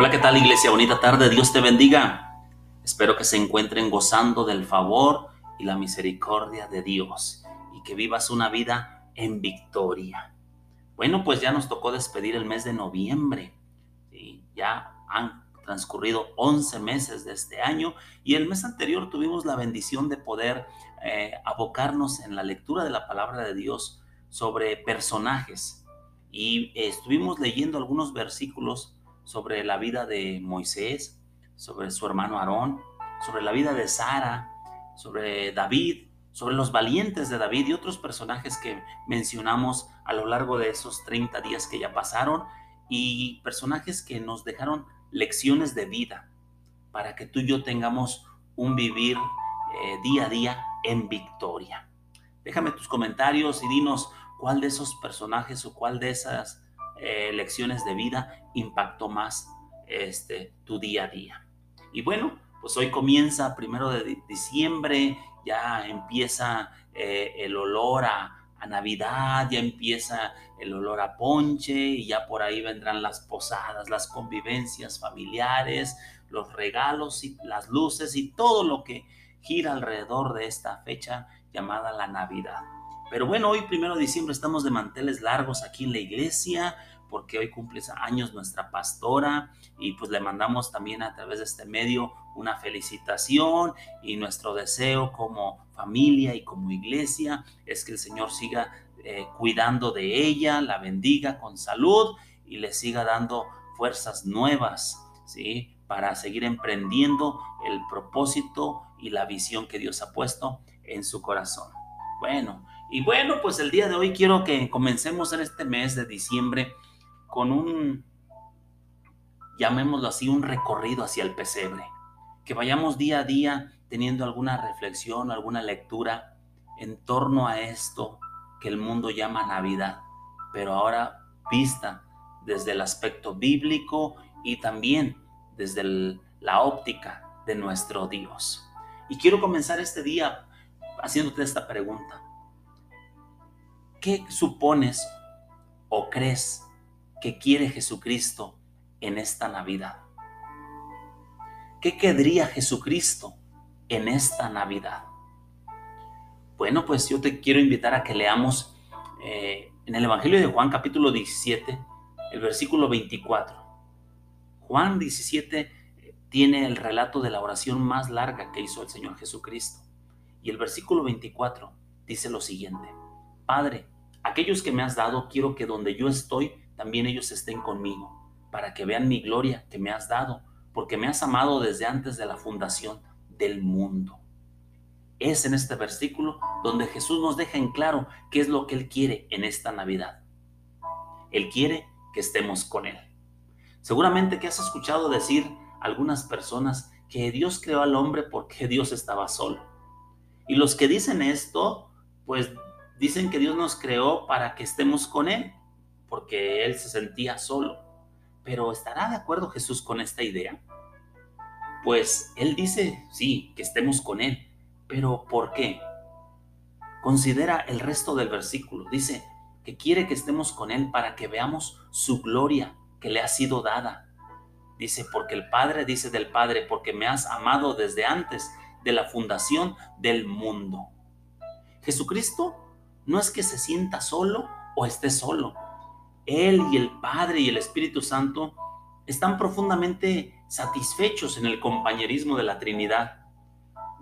Hola, ¿qué tal iglesia? Bonita tarde, Dios te bendiga. Espero que se encuentren gozando del favor y la misericordia de Dios y que vivas una vida en victoria. Bueno, pues ya nos tocó despedir el mes de noviembre. Ya han transcurrido 11 meses de este año y el mes anterior tuvimos la bendición de poder eh, abocarnos en la lectura de la palabra de Dios sobre personajes y estuvimos leyendo algunos versículos sobre la vida de Moisés, sobre su hermano Aarón, sobre la vida de Sara, sobre David, sobre los valientes de David y otros personajes que mencionamos a lo largo de esos 30 días que ya pasaron y personajes que nos dejaron lecciones de vida para que tú y yo tengamos un vivir eh, día a día en victoria. Déjame tus comentarios y dinos cuál de esos personajes o cuál de esas eh, lecciones de vida impactó más este, tu día a día. Y bueno, pues hoy comienza primero de diciembre, ya empieza eh, el olor a, a Navidad, ya empieza el olor a ponche y ya por ahí vendrán las posadas, las convivencias familiares, los regalos y las luces y todo lo que gira alrededor de esta fecha llamada la Navidad. Pero bueno, hoy primero de diciembre estamos de manteles largos aquí en la iglesia porque hoy cumple años nuestra pastora y pues le mandamos también a través de este medio una felicitación y nuestro deseo como familia y como iglesia es que el Señor siga eh, cuidando de ella, la bendiga con salud y le siga dando fuerzas nuevas, ¿sí? Para seguir emprendiendo el propósito y la visión que Dios ha puesto en su corazón. Bueno, y bueno, pues el día de hoy quiero que comencemos en este mes de diciembre con un, llamémoslo así, un recorrido hacia el pesebre. Que vayamos día a día teniendo alguna reflexión, alguna lectura en torno a esto que el mundo llama Navidad, pero ahora vista desde el aspecto bíblico y también desde la óptica de nuestro Dios. Y quiero comenzar este día haciéndote esta pregunta. ¿Qué supones o crees que quiere Jesucristo en esta Navidad? ¿Qué querría Jesucristo en esta Navidad? Bueno, pues yo te quiero invitar a que leamos eh, en el Evangelio de Juan capítulo 17, el versículo 24. Juan 17 eh, tiene el relato de la oración más larga que hizo el Señor Jesucristo. Y el versículo 24 dice lo siguiente, Padre, aquellos que me has dado, quiero que donde yo estoy, también ellos estén conmigo, para que vean mi gloria que me has dado, porque me has amado desde antes de la fundación del mundo. Es en este versículo donde Jesús nos deja en claro qué es lo que Él quiere en esta Navidad. Él quiere que estemos con Él. Seguramente que has escuchado decir algunas personas que Dios creó al hombre porque Dios estaba solo. Y los que dicen esto, pues dicen que Dios nos creó para que estemos con Él porque él se sentía solo. Pero ¿estará de acuerdo Jesús con esta idea? Pues él dice, sí, que estemos con él. Pero ¿por qué? Considera el resto del versículo. Dice que quiere que estemos con él para que veamos su gloria que le ha sido dada. Dice, porque el Padre dice del Padre, porque me has amado desde antes de la fundación del mundo. Jesucristo no es que se sienta solo o esté solo. Él y el Padre y el Espíritu Santo están profundamente satisfechos en el compañerismo de la Trinidad.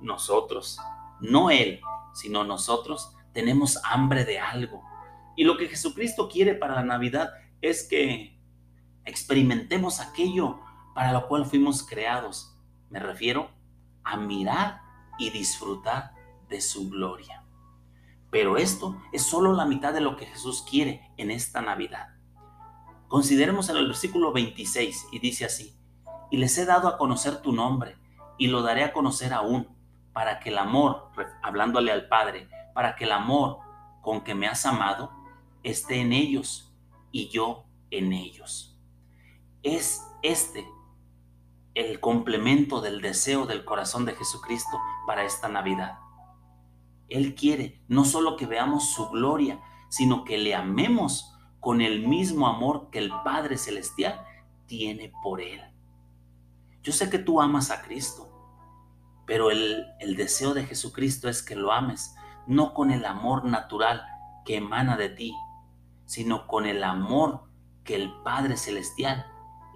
Nosotros, no Él, sino nosotros, tenemos hambre de algo. Y lo que Jesucristo quiere para la Navidad es que experimentemos aquello para lo cual fuimos creados. Me refiero a mirar y disfrutar de su gloria. Pero esto es solo la mitad de lo que Jesús quiere en esta Navidad. Consideremos en el versículo 26 y dice así, y les he dado a conocer tu nombre y lo daré a conocer aún, para que el amor, hablándole al Padre, para que el amor con que me has amado esté en ellos y yo en ellos. Es este el complemento del deseo del corazón de Jesucristo para esta Navidad. Él quiere no solo que veamos su gloria, sino que le amemos con el mismo amor que el Padre Celestial tiene por Él. Yo sé que tú amas a Cristo, pero el, el deseo de Jesucristo es que lo ames, no con el amor natural que emana de ti, sino con el amor que el Padre Celestial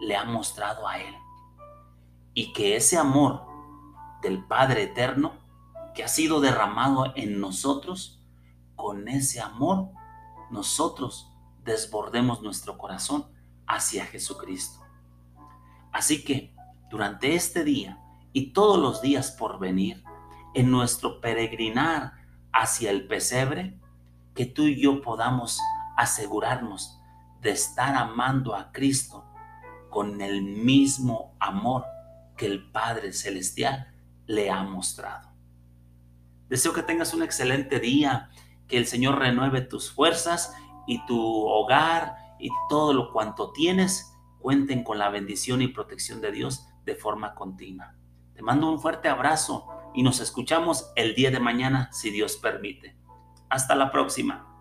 le ha mostrado a Él. Y que ese amor del Padre Eterno que ha sido derramado en nosotros, con ese amor nosotros desbordemos nuestro corazón hacia Jesucristo. Así que durante este día y todos los días por venir, en nuestro peregrinar hacia el pesebre, que tú y yo podamos asegurarnos de estar amando a Cristo con el mismo amor que el Padre Celestial le ha mostrado. Deseo que tengas un excelente día, que el Señor renueve tus fuerzas y tu hogar y todo lo cuanto tienes cuenten con la bendición y protección de Dios de forma continua. Te mando un fuerte abrazo y nos escuchamos el día de mañana si Dios permite. Hasta la próxima.